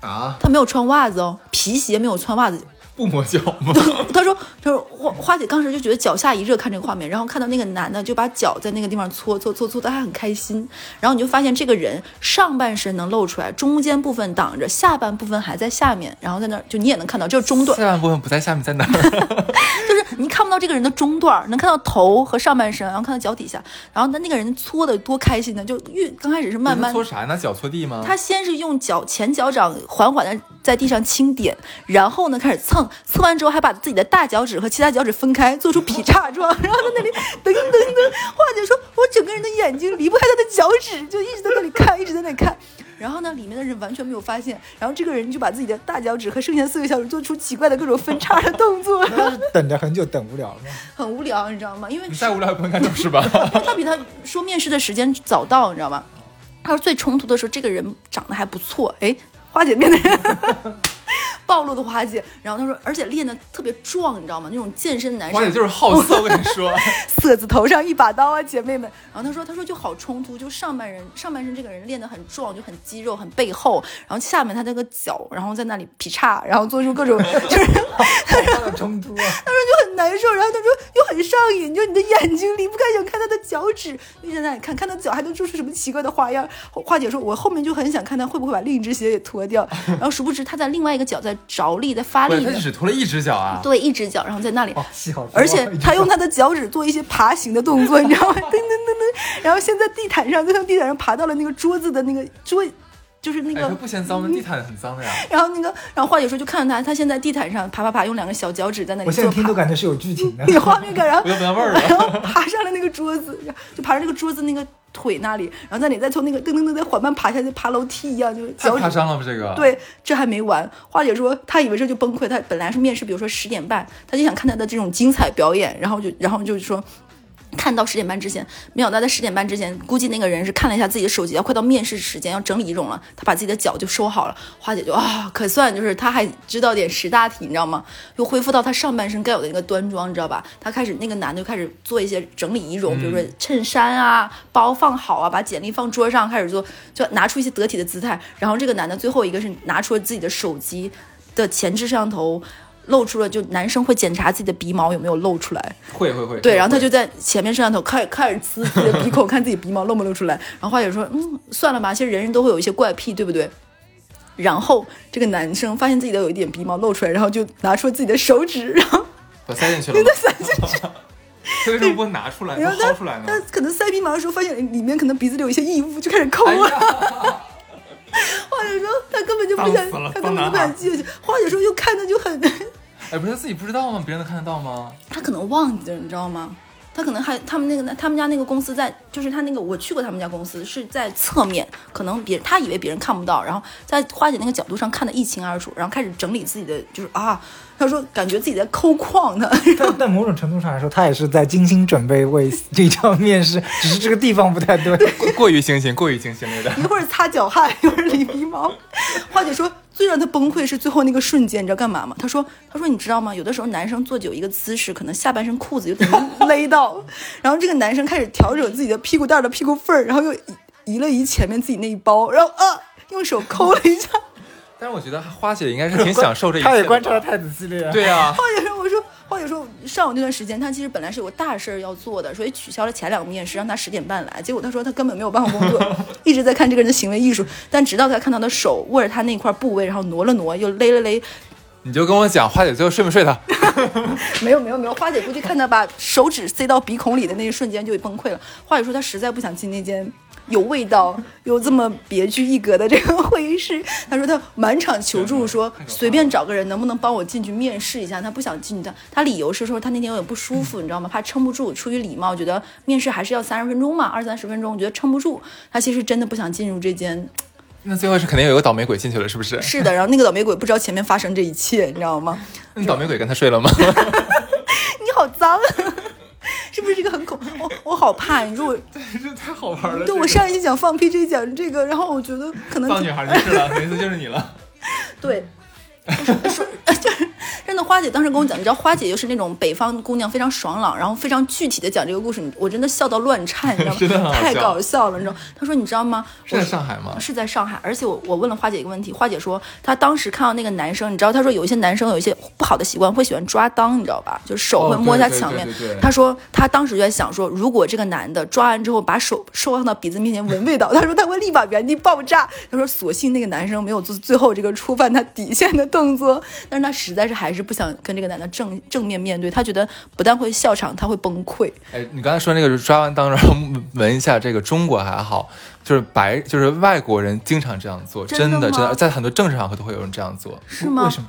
啊？他没有穿袜子哦，皮鞋没有穿袜子。不磨脚吗？[laughs] 他说，他说花花姐当时就觉得脚下一热，看这个画面，然后看到那个男的就把脚在那个地方搓搓搓搓，他还很开心。然后你就发现这个人上半身能露出来，中间部分挡着，下半部分还在下面，然后在那儿就你也能看到，就是中段。下半部分不在下面，在哪儿？就是你看不到这个人的中段，能看到头和上半身，然后看到脚底下，然后那那个人搓的多开心呢，就越刚开始是慢慢搓啥？拿脚搓地吗？他先是用脚前脚掌缓缓的在地上轻点，然后呢开始蹭，蹭完之后还把自己的大脚趾和其他脚趾分开，做出劈叉状，[laughs] 然后在那里噔噔噔。花姐说：“我整个人的眼睛离不开他的脚趾，就一直在那里看，一直在那里看。然后呢，里面的人完全没有发现，然后这个人就把自己的大脚趾和剩下四个小趾做出奇怪的各种分叉的动作，[laughs] 等着很久，等无聊了吗？[laughs] 很无聊，你知道吗？因为你再无聊也不能干这种事吧？他比他说面试的时间早到，你知道吗？他说最冲突的时候，这个人长得还不错，哎，花姐面的 [laughs] 暴露的花姐，然后他说，而且练的特别壮，你知道吗？那种健身男生，花姐就是好色，我跟你说。[laughs] 色字头上一把刀啊，姐妹们。然后他说，他说就好冲突，就上半人上半身这个人练得很壮，就很肌肉，很背后，然后下面他那个脚，然后在那里劈叉，然后做出各种就是 [laughs] 好大的冲突啊！他说就很难受，然后他说又很上瘾，就你的眼睛离不开想看他的脚趾，一直在那里看，看他脚还能做出什么奇怪的花样。花姐说，我后面就很想看他会不会把另一只鞋也脱掉，[laughs] 然后殊不知他在另外一个脚在着力，在发，力的他，只脱了一只脚啊。对，一只脚，然后在那里 [laughs] 而且他用他的脚趾做一些爬行的动作，你知道吗？噔噔噔噔，然后先在地毯上，再从地毯上爬到了那个桌子的那个桌，就是那哎，个他不嫌脏吗？地毯很脏的呀。[laughs] 然后那个，然后花姐说就看到他，他现在地毯上爬爬爬，用两个小脚趾在那里我现在听都感觉是有剧情的。你画面感，然后 [laughs] 我都闻到味儿了然后爬上了那个桌子，就爬上那个桌子那个腿那里，然后在那里再从那个噔噔噔再缓慢爬下去，爬楼梯一样，就脚趾。夸张了吧？这个。。对，这还没完。花姐说，她以为这就崩溃。她本来是面试，比如说十点半，她就想看他的这种精彩表演，然后就，然后就说。看到十点半之前，没想到在十点半之前，估计那个人是看了一下自己的手机，要快到面试时间，要整理仪容了，他把自己的脚就收好了。花姐就啊，可算就是他还知道点识大体，你知道吗？又恢复到他上半身该有的那个端庄，你知道吧？他开始那个男的就开始做一些整理仪容，比如说衬衫啊、包放好啊，把简历放桌上，开始做，就拿出一些得体的姿态。然后这个男的最后一个是拿出了自己的手机的前置摄像头。露出了，就男生会检查自己的鼻毛有没有露出来，会会会。对，然后他就在前面摄像头开开始呲自己的鼻孔，看自己鼻毛露没露出来。然后花姐说：“嗯，算了吧，其实人人都会有一些怪癖，对不对？”然后这个男生发现自己的有一点鼻毛露出来，然后就拿出自己的手指，然后把塞进去了吗。塞进去。[laughs] 他为什么不拿出来，不然后他出来呢？他可能塞鼻毛的时候发现里面可能鼻子里有一些异物，就开始抠哎了。呀，花姐说他根本就不想，他根本就不脏男孩想记下去。花姐说又看着就很，哎，不是他自己不知道吗？别人能看得到吗？他可能忘记了，你知道吗？他可能还他们那个他们家那个公司在，就是他那个我去过他们家公司是在侧面，可能别他以为别人看不到，然后在花姐那个角度上看得一清二楚，然后开始整理自己的，就是啊，他说感觉自己在抠矿呢，但但某种程度上来说，他也是在精心准备为这场面试，只是这个地方不太对。过过于精心，过于精心了有点。一会儿擦脚汗，一会儿理鼻毛。花姐说，最让他崩溃是最后那个瞬间，你知道干嘛吗？他说，他说你知道吗？有的时候男生坐久一个姿势，可能下半身裤子有点 [laughs] 勒到，然后这个男生开始调整自己的屁股蛋的屁股缝儿，然后又移移了移前面自己那一包，然后啊，用手抠了一下。[laughs] 但是我觉得花姐应该是挺享受这一切他也观察的太仔细了呀。对呀、花姐说：“我说，花姐说，上午那段时间，他其实本来是有个大事儿要做的，所以取消了前两个面试，让他十点半来。结果他说他根本没有办法工作，[laughs] 一直在看这个人的行为艺术。但直到他看到他的手握着他那块部位，然后挪了挪，又勒了勒，你就跟我讲，花姐最后睡没睡他？[laughs] 没有没有没有。花姐估计看他把手指塞到鼻孔里的那一瞬间就崩溃了。花姐说她实在不想进那间。”有味道又这么别具一格的这个会议室，[laughs] 他说他满场求助，说随便找个人能不能帮我进去面试一下，他不想进去的。她理由是说他那天有点不舒服，你知道吗？怕撑不住，出于礼貌，觉得面试还是要三十分钟嘛，二三十分钟，觉得撑不住。他其实真的不想进入这间。[tsk] 那最后是肯定有个倒霉鬼进去了，是不是？是的，然后那个倒霉鬼不知道前面发生这一切，你知道吗？那倒霉鬼跟他睡了吗？[laughs] 你好脏，[laughs] 是不是这个很恐？我我好怕。你说我 [laughs] 这太好玩了对我上一期讲放屁，这一讲这个，然后我觉得可能放女孩就是了，每次就是你了。[laughs] 对，说 [laughs] 说就是真的，花姐当时跟我讲，你知道，花姐就是那种北方姑娘，非常爽朗，然后非常具体的讲这个故事，你我真的笑到乱颤，你知道吗？[laughs] 太搞笑了，你知道？她说你知道吗？是在上海吗？是在上海，而且我我问了花姐一个问题，花姐说她当时看到那个男生，你知道，她说有一些男生有一些不好的习惯，会喜欢抓裆，你知道吧？就是手会摸一下墙面。她说她当时就在想说，如果这个男的抓完之后把手收放到鼻子面前闻味道，她说他会立马原地爆炸。她说所幸那个男生没有做最后这个触犯他底线的动作，但是他实在是还是不想跟这个男的正正面面对，他觉得不但会笑场，他会崩溃。哎，你刚才说那个抓完当中 [laughs] 闻一下，这个中国还好，就是白就是外国人经常这样做，真的真的真的，在很多政治场合都会有人这样做。是吗？为什么？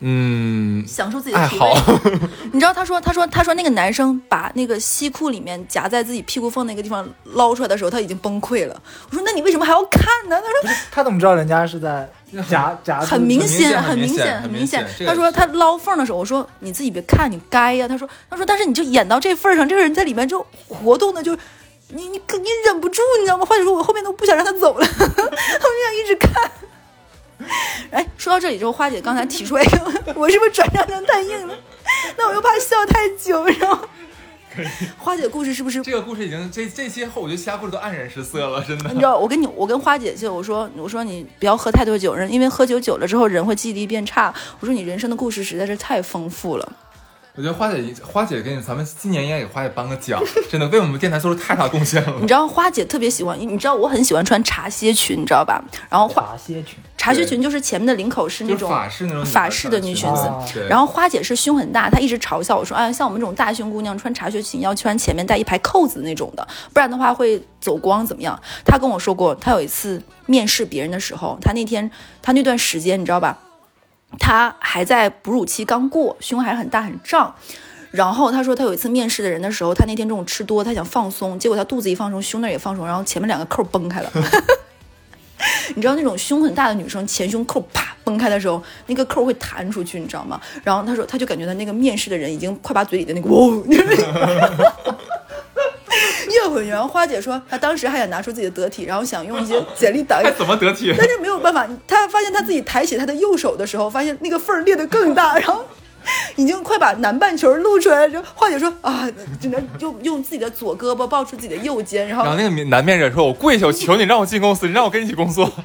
嗯，享受自己的爱好。[laughs] 你知道他说他说他说那个男生把那个西裤里面夹在自己屁股缝那个地方捞出来的时候，他已经崩溃了。我说那你为什么还要看呢？他说他怎么知道人家是在夹夹很明显，很明明显很很明显他说他捞缝的时候，我说你自己别看，你该呀。他说他说但是你就演到这份儿上，这个人在里面就活动的就。你你你忍不住，你知道吗？或者说我后面都不想让他走了，我就想一直看。哎，说到这里之后，花姐刚才提出来，[laughs] 我是不是转账量太硬了？[laughs] 那我又怕笑太久，然后 [laughs] 花姐故事是不是这个故事已经这这些后，我觉得其他故事都黯然失色了，真的你。知道，我跟你，我跟花姐就我说，我说你不要喝太多酒，人因为喝酒久了之后人会记忆力变差。我说你人生的故事实在是太丰富了。我觉得花姐，花姐给你，咱们今年应该给花姐颁个奖，真的为我们电台做出太大贡献了你。知道花姐特别喜欢，你知道我很喜欢穿茶歇裙，你知道吧？然后花茶歇裙，茶歇裙就是前面的领口是那种法式那种法式的女裙子啊，然后花姐是胸很大，她一直嘲笑我说：“哎，像我们这种大胸姑娘穿茶靴裙要穿前面带一排扣子那种的，不然的话会走光怎么样？”她跟我说过，她有一次面试别人的时候，她那天她那段时间你知道吧，她还在哺乳期刚过，胸还很大很胀。然后她说，她有一次面试的人的时候，她那天中午吃多，她想放松，结果她肚子一放松，胸那儿也放松，然后前面两个扣崩开了。[laughs] [laughs] 你知道那种胸很大的女生前胸扣啪崩开的时候，那个扣会弹出去，你知道吗？然后她说，她就感觉到那个面试的人已经快把嘴里的那个哦，越混然后花姐说，她当时还想拿出自己的得体，然后想用一些简历挡一还 [laughs] 怎么得体？但是没有办法，她发现她自己抬起她的右手的时候，发现那个缝儿裂得更大，[laughs] 然后 [laughs] 已经快把南半球露出来了。之后，花姐说啊，只能用用自己的左胳膊抱住自己的右肩，然后然后那个男面试说：“我跪下，我求你让我进公司，你让我跟你一起工作。[laughs]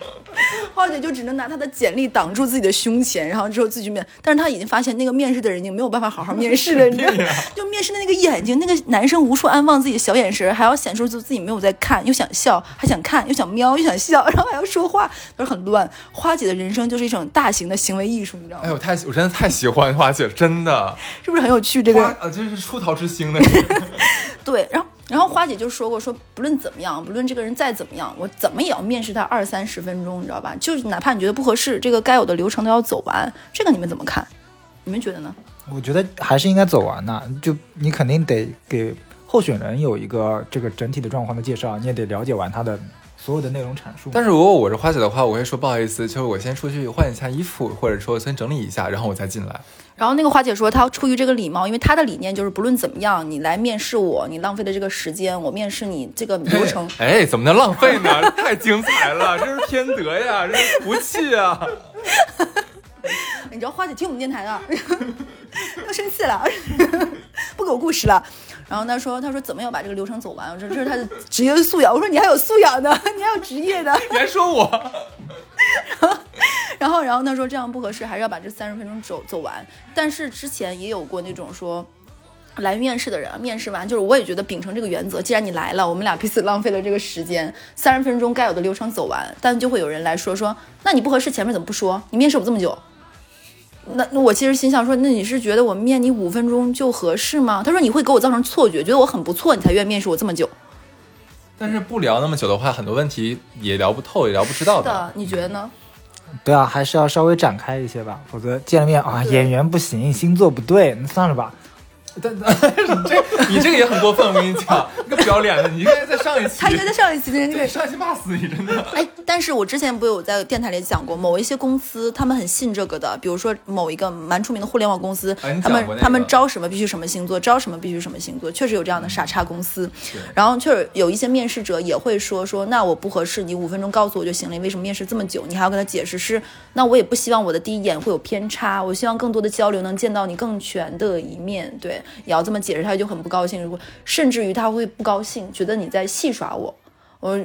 花姐就只能拿她的简历挡住自己的胸前，然后之后自己去面。但是她已经发现那个面试的人已经没有办法好好面试了，你知道吗？[laughs] 就面试的那个眼睛，那个男生无处安放自己的小眼神，还要显出自己没有在看，又想笑，还想看，又想瞄，又想笑，然后还要说话，都是很乱。花姐的人生就是一种大型的行为艺术，你知道”吗？哎呦，太我真的太喜欢花姐，真的，是不是很有趣？这个花呃，真是出逃之星的。[laughs] 对，然后然后花姐就说过，说不论怎么样，不论这个人再怎么样，我怎么也要面试他二三十分钟，你知道吧？就是哪怕你觉得不合适，这个该有的流程都要走完。这个你们怎么看？你们觉得呢？我觉得还是应该走完的。就你肯定得给候选人有一个这个整体的状况的介绍，你也得了解完他的所有的内容阐述。但是如果我是花姐的话，我会说不好意思，就是我先出去换一下衣服，或者说先整理一下，然后我再进来。然后那个花姐说，她出于这个礼貌，因为她的理念就是不论怎么样，你来面试我，你浪费的这个时间，我面试你这个流程，哎，怎么能浪费呢？[laughs] 太精彩了，这是天德呀，这是福气啊！[laughs] 你知道花姐听我们电台的，[laughs] 要生气了，不给我故事了。然后她说，她说怎么要把这个流程走完？我说这是她的职业素养。我说你还有素养呢，你还有职业呢。你还说我？然后，然后他说这样不合适，还是要把这三十分钟走走完。但是之前也有过那种说。来面试的人，面试完就是我也觉得秉承这个原则，既然你来了，我们俩彼此浪费了这个时间，三十分钟该有的流程走完，但就会有人来说说，那你不合适，前面怎么不说？你面试我这么久，那那我其实心想说，那你是觉得我面你五分钟就合适吗？他说你会给我造成错觉，觉得我很不错，你才愿意面试我这么久。但是不聊那么久的话，很多问题也聊不透，也聊不知道是的，你觉得呢？对啊，还是要稍微展开一些吧，否则见了面啊，演员不行，星座不对，那算了吧。但 [laughs] 你这你这个也很过分，我跟你讲，[laughs] 你个不要脸的，你应该在上一期，他应该在上一期的那个对上一期骂死你，真的。哎，但是我之前不有在电台里讲过，某一些公司他们很信这个的，比如说某一个蛮出名的互联网公司，他们、他们招什么必须什么星座，招什么必须什么星座，确实有这样的傻叉公司。然后确实有一些面试者也会说说，那我不合适，你五分钟告诉我就行了，你为什么面试这么久？你还要跟他解释是，那我也不希望我的第一眼会有偏差，我希望更多的交流能见到你更全的一面，对，也要这么解释，他就很不高兴，如果甚至于他会不高兴，觉得你在戏耍我，我。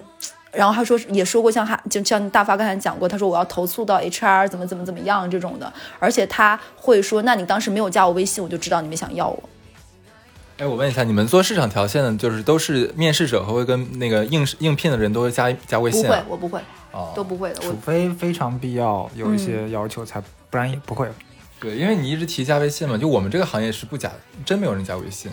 然后他说也说过像哈，就像大发刚才讲过，他说我要投诉到 HR 怎么怎么怎么样这种的，而且他会说，那你当时没有加我微信，我就知道你们想要我。哎，我问一下，你们做市场条线的，就是都是面试者和会跟那个应应聘的人都会加加微信不会我不会，哦都不会的。除非非常必要有一些要求才，不然也不会。对，因为你一直提加微信嘛，就我们这个行业是不加，真没有人加微信。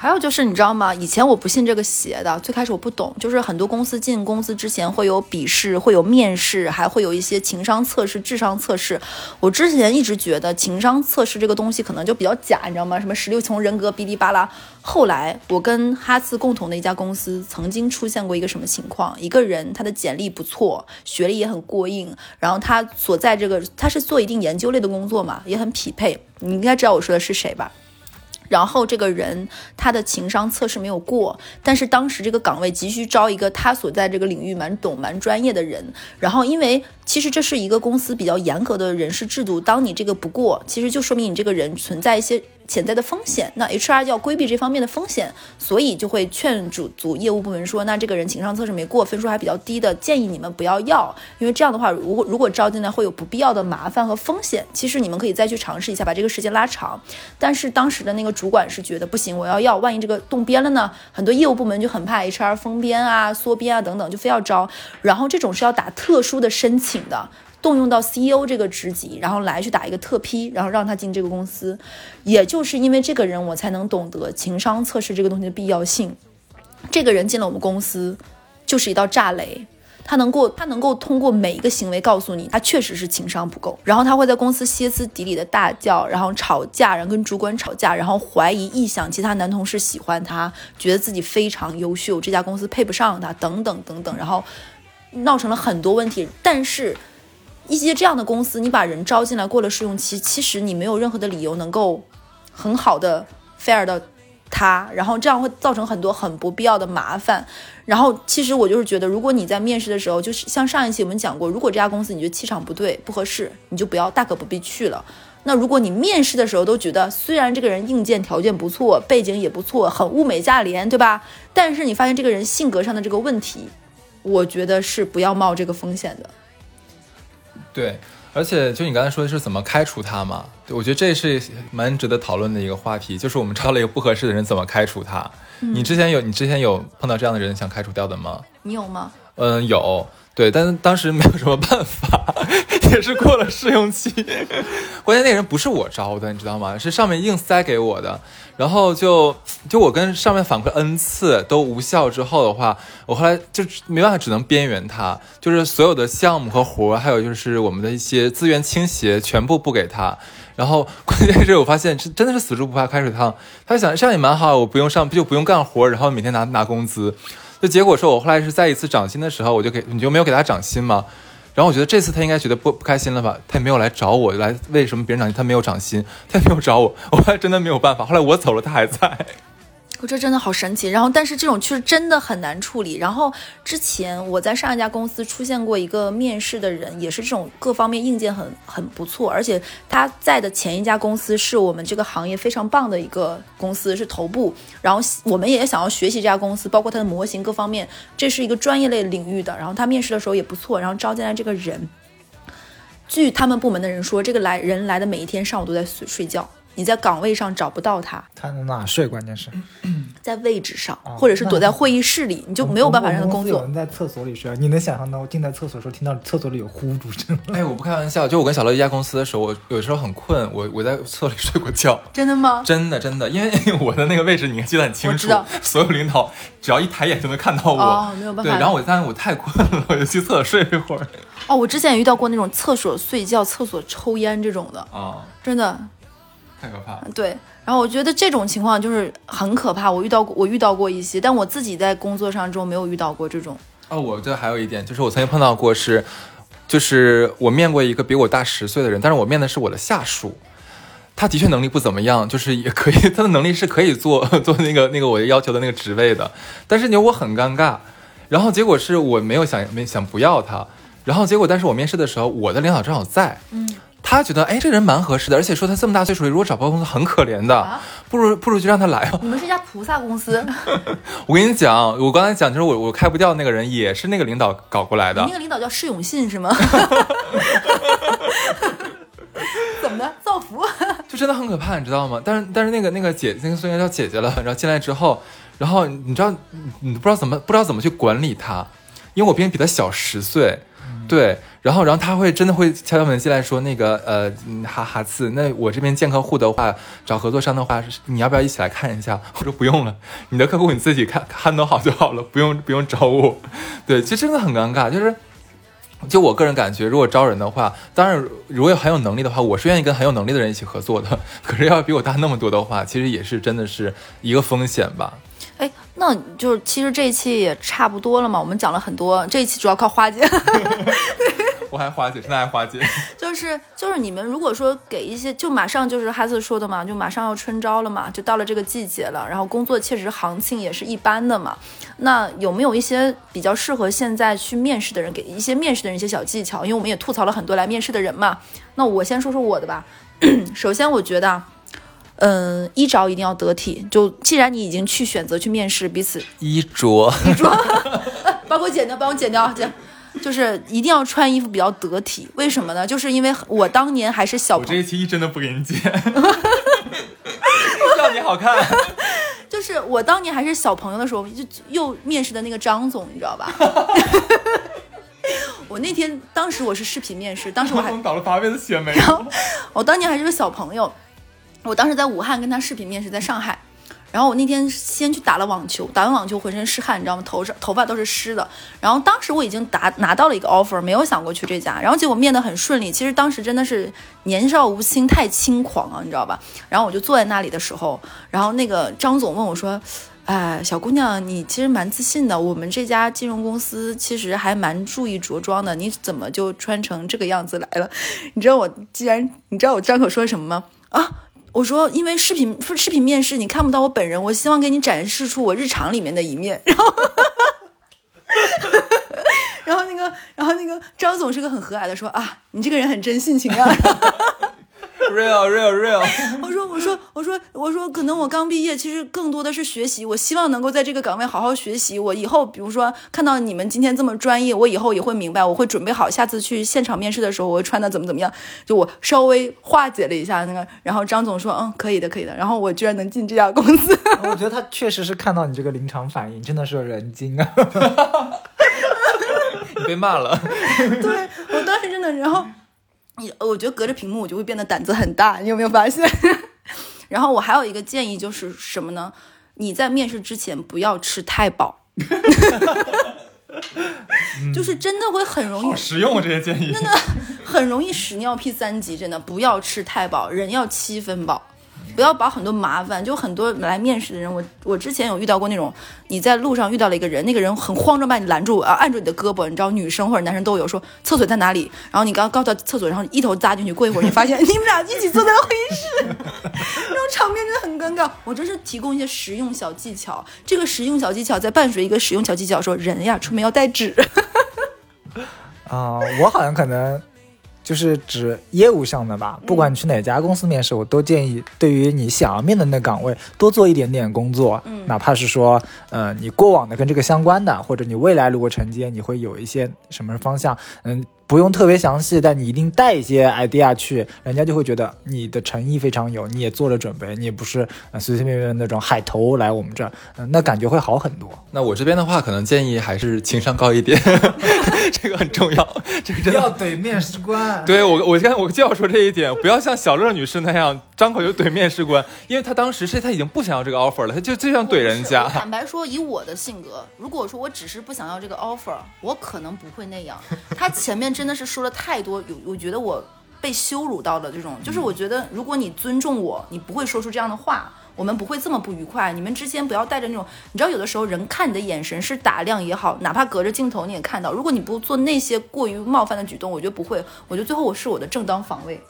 还有就是，你知道吗？以前我不信这个邪的，最开始我不懂，就是很多公司进公司之前会有笔试，会有面试，还会有一些情商测试、智商测试。我之前一直觉得情商测试这个东西可能就比较假，你知道吗？什么十六重人格、哔哩吧啦。后来我跟哈斯共同的一家公司曾经出现过一个什么情况？一个人他的简历不错，学历也很过硬，然后他所在这个他是做一定研究类的工作嘛，也很匹配。你应该知道我说的是谁吧？然后这个人他的情商测试没有过，但是当时这个岗位急需招一个他所在这个领域蛮懂蛮专业的人。然后因为其实这是一个公司比较严格的人事制度，当你这个不过，其实就说明你这个人存在一些。潜在的风险，那 HR 要规避这方面的风险，所以就会劝主组业务部门说，那这个人情商测试没过，分数还比较低的，建议你们不要要，因为这样的话，如果如果招进来会有不必要的麻烦和风险。其实你们可以再去尝试一下，把这个时间拉长。但是当时的那个主管是觉得不行，我要要，万一这个动编了呢？很多业务部门就很怕 HR 封编啊、缩编啊等等，就非要招。然后这种是要打特殊的申请的。动用到 CEO 这个职级，然后来去打一个特批，然后让他进这个公司，也就是因为这个人，我才能懂得情商测试这个东西的必要性。这个人进了我们公司，就是一道炸雷。他能够，他能够通过每一个行为告诉你，他确实是情商不够。然后他会在公司歇斯底里的大叫，然后吵架，然后跟主管吵架，然后怀疑、臆想其他男同事喜欢他，觉得自己非常优秀，这家公司配不上他，等等等等，然后闹成了很多问题。但是。一些这样的公司，你把人招进来过了试用期，其实你没有任何的理由能够很好的 fair 到他，然后这样会造成很多很不必要的麻烦。然后其实我就是觉得，如果你在面试的时候，就是像上一期我们讲过，如果这家公司你觉得气场不对、不合适，你就不要大可不必去了。那如果你面试的时候都觉得，虽然这个人硬件条件不错，背景也不错，很物美价廉，对吧？但是你发现这个人性格上的这个问题，我觉得是不要冒这个风险的。对，而且就你刚才说的是怎么开除他嘛？对，我觉得这是蛮值得讨论的一个话题，就是我们招了一个不合适的人，怎么开除他？你之前有你之前有碰到这样的人想开除掉的吗？你有吗？嗯，有。对，但是当时没有什么办法，[laughs] 也是过了试用期。[laughs] 关键那个人不是我招的，你知道吗？是上面硬塞给我的。然后就就我跟上面反馈 n 次都无效之后的话，我后来就没办法，只能边缘他，就是所有的项目和活，还有就是我们的一些资源倾斜，全部不给他。然后 [laughs] 关键是我发现，真的是死猪不怕开水烫。他想这样也蛮好，我不用上，就不用干活，然后每天拿拿工资。就结果说，我后来是在一次涨薪的时候，我就给你就没有给他涨薪吗？然后我觉得这次他应该觉得不不开心了吧？他也没有来找我，来为什么别人涨薪他没有涨薪，他也没有找我，我还真的没有办法。后来我走了，他还在。我这真的好神奇，然后但是这种确实真的很难处理。然后之前我在上一家公司出现过一个面试的人，也是这种各方面硬件很很不错，而且他在的前一家公司是我们这个行业非常棒的一个公司，是头部。然后我们也想要学习这家公司，包括它的模型各方面，这是一个专业类领域的。然后他面试的时候也不错，然后招进来这个人，据他们部门的人说，这个来人来的每一天上午都在睡睡觉。你在岗位上找不到他，他在哪睡？关键是，[clears throat] 在位置上，或者是躲在会议室里，你就没有办法让他工作。有人在厕所里睡，你能想象到我进在厕所的时候听到厕所里有呼噜声？哎，我不开玩笑，就我跟小乐一家公司的时候，我有时候很困，我我在厕所里睡过觉。[laughs] 真的吗？真的真的，因为我的那个位置你记得很清楚，[laughs] 所有领导只要一抬眼就能看到我，没有办法。对，然后我当时我太困了，我就去厕所睡一会儿。哦，我之前也遇到过那种厕所睡觉、厕所抽烟这种的啊，真的。太可怕了。对，然后我觉得这种情况就是很可怕。我遇到过，我遇到过一些，但我自己在工作上中没有遇到过这种。哦，我觉得还有一点，就是我曾经碰到过是，就是我面过一个比我大十岁的人，但是我面的是我的下属，他的确能力不怎么样，就是也可以，[laughs] 他的能力是可以做做那个那个我要求的那个职位的，但是你我很尴尬，然后结果是我没有想没想不要他，然后结果但是我面试的时候，我的领导正好在，嗯。他觉得哎，这个人蛮合适的，而且说他这么大岁数，如果找不到工作很可怜的，不如不如就让他来吧。[laughs] 你们是一家菩萨公司。[laughs] 我跟你讲，我刚才讲就是我我开不掉那个人，也是那个领导搞过来的。那个领导叫释永信是吗？[laughs] 怎么的造福？就真的很可怕，你知道吗？但是但是那个那个姐那个虽然叫姐姐了，然后进来之后，然后你知道你不知道怎么不知道怎么去管理他，因为我毕竟比他小十岁。对，然后然后他会真的会敲敲门进来说那个呃哈哈次，那我这边见客户的话，找合作商的话，你要不要一起来看一下？我说不用了，你的客户你自己看 handle 好就好了，不用不用找我。[laughs] 对，其实真的很尴尬，就是。就我个人感觉，如果招人的话，当然如果很有能力的话，我是愿意跟很有能力的人一起合作的。[laughs] 可是要比我大那么多的话，其实也是真的是一个风险吧。哎，那就是其实这一期也差不多了嘛，我们讲了很多，这一期主要靠花姐。[laughs] 我还花姐，现在还花姐。[laughs] 就是就是你们如果说给一些，就马上就是哈子说的嘛，就马上要春招了嘛，就到了这个季节了，然后工作确实行情也是一般的嘛。那有没有一些比较适合现在去面试的人，给一些面试的人一些小技巧？因为我们也吐槽了很多来面试的人嘛。那我先说说我的吧。[clears throat] 首先，我觉得。嗯，衣着一定要得体。就既然你已经去选择去面试，彼此衣着，衣着，[laughs] 帮我剪掉，帮我剪掉，剪，就是一定要穿衣服比较得体。为什么呢？就是因为我当年还是小，我这一期真的不给你剪，[laughs] 要你好看。就是我当年还是小朋友的时候，就又面试的那个张总，你知道吧？[laughs] 我那天当时我是视频面试，当时我还倒了八辈子血霉。然后我当年还是个小朋友。我当时在武汉跟他视频面试，在上海，然后我那天先去打了网球，打完网球浑身是汗，你知道吗？头上头发都是湿的。然后当时我已经达拿到了一个 offer，没有想过去这家，然后结果面的很顺利。其实当时真的是年少无心，太轻狂了，你知道吧？然后我就坐在那里的时候，然后那个张总问我说：“哎，小姑娘，你其实蛮自信的，我们这家金融公司其实还蛮注意着装的，你怎么就穿成这个样子来了？”你知道我既然你知道我张口说什么吗？啊！我说，因为视频视频面试你看不到我本人，我希望给你展示出我日常里面的一面。[laughs] 然后，然后那个，然后那个张总是个很和蔼的说啊，你这个人很真性情啊。[laughs] real real real，我说我说我说我说，可能我刚毕业，其实更多的是学习。我希望能够在这个岗位好好学习。我以后比如说看到你们今天这么专业，我以后也会明白，我会准备好下次去现场面试的时候，我会穿的怎么怎么样。就我稍微化解了一下那个，然后张总说嗯可以的可以的，然后我居然能进这家公司。[laughs] 我觉得他确实是看到你这个临场反应，真的是人精啊！[laughs] [laughs] 被骂了。对我当时真的，然后。你我觉得隔着屏幕我就会变得胆子很大，你有没有发现？[laughs] 然后我还有一个建议就是什么呢？你在面试之前不要吃太饱，就是真的会很容易实用这些建议，真的很容易屎尿屁三级，真的不要吃太饱，人要七分饱。不要把很多麻烦，就很多来面试的人，我我之前有遇到过那种，你在路上遇到了一个人，那个人很慌张把你拦住啊，按住你的胳膊，你知道女生或者男生都有说厕所在哪里，然后你刚刚到厕所，然后一头扎进去，过一会儿你发现 [laughs] 你们俩一起坐在会议室，那种场面真的很尴尬。我这是提供一些实用小技巧，这个实用小技巧在伴随一个实用小技巧，说人呀出门要带纸。[laughs] 啊，我好像可能。就是指业务上的吧，不管你去哪家公司面试，我都建议对于你想要面的那岗位多做一点点工作，嗯，哪怕是说，呃，你过往的跟这个相关的，或者你未来如果承接，你会有一些什么方向，嗯。不用特别详细，但你一定带一些 idea 去，人家就会觉得你的诚意非常有，你也做了准备，你也不是随随便便那种海投来我们这儿，嗯，那感觉会好很多。那我这边的话，可能建议还是情商高一点，[laughs] 这个很重要。这个真的要怼面试官。对我，我刚我就要说这一点，不要像小乐女士那样张口就怼面试官，因为她当时是她已经不想要这个 offer 了，她就就想怼人家。坦白说，以我的性格，如果说我只是不想要这个 offer，我可能不会那样。她前面。真的是说了太多，有我觉得我被羞辱到的这种，就是我觉得如果你尊重我，你不会说出这样的话，我们不会这么不愉快。你们之间不要带着那种，你知道有的时候人看你的眼神是打量也好，哪怕隔着镜头你也看到。如果你不做那些过于冒犯的举动，我觉得不会。我觉得最后我是我的正当防卫。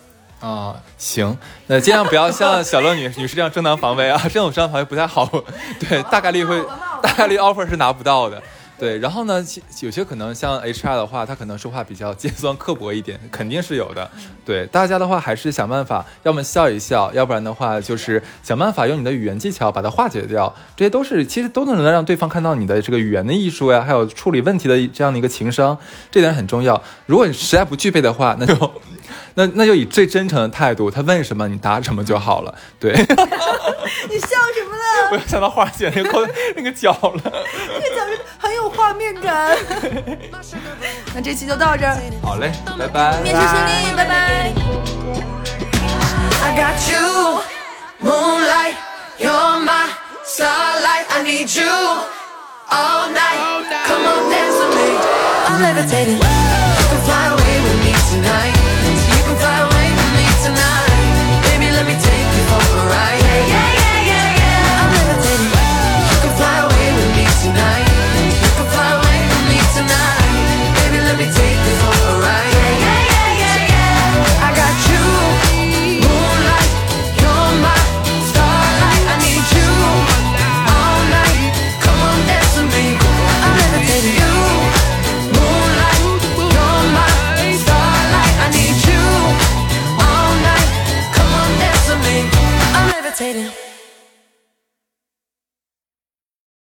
啊，行，那尽量不要像小乐女女士这样正当防卫啊，这种正当防卫不太好。[laughs] 对，大概率会大概率 offer 是拿不到的。对，然后呢，有些可能像 HR 的话，他可能说话比较尖酸刻薄一点，肯定是有的。对，大家的话还是想办法，要么笑一笑，要不然的话就是想办法用你的语言技巧把它化解掉。这些都是其实都能让对方看到你的这个语言的艺术呀，还有处理问题的这样的一个情商，这点很重要。如果你实在不具备的话，那就 [laughs] 那那就以最真诚的态度，他问什么你答什么就好了。对，[laughs] 你笑什么了？[laughs] 我又想到花姐那个那个脚了，画面感。那这期就到这儿，好嘞，拜拜，面试顺利，拜拜。I got you, moonlight, you're my starlight. I need you all night. Come on, dance with me. I'm levitating. rotating.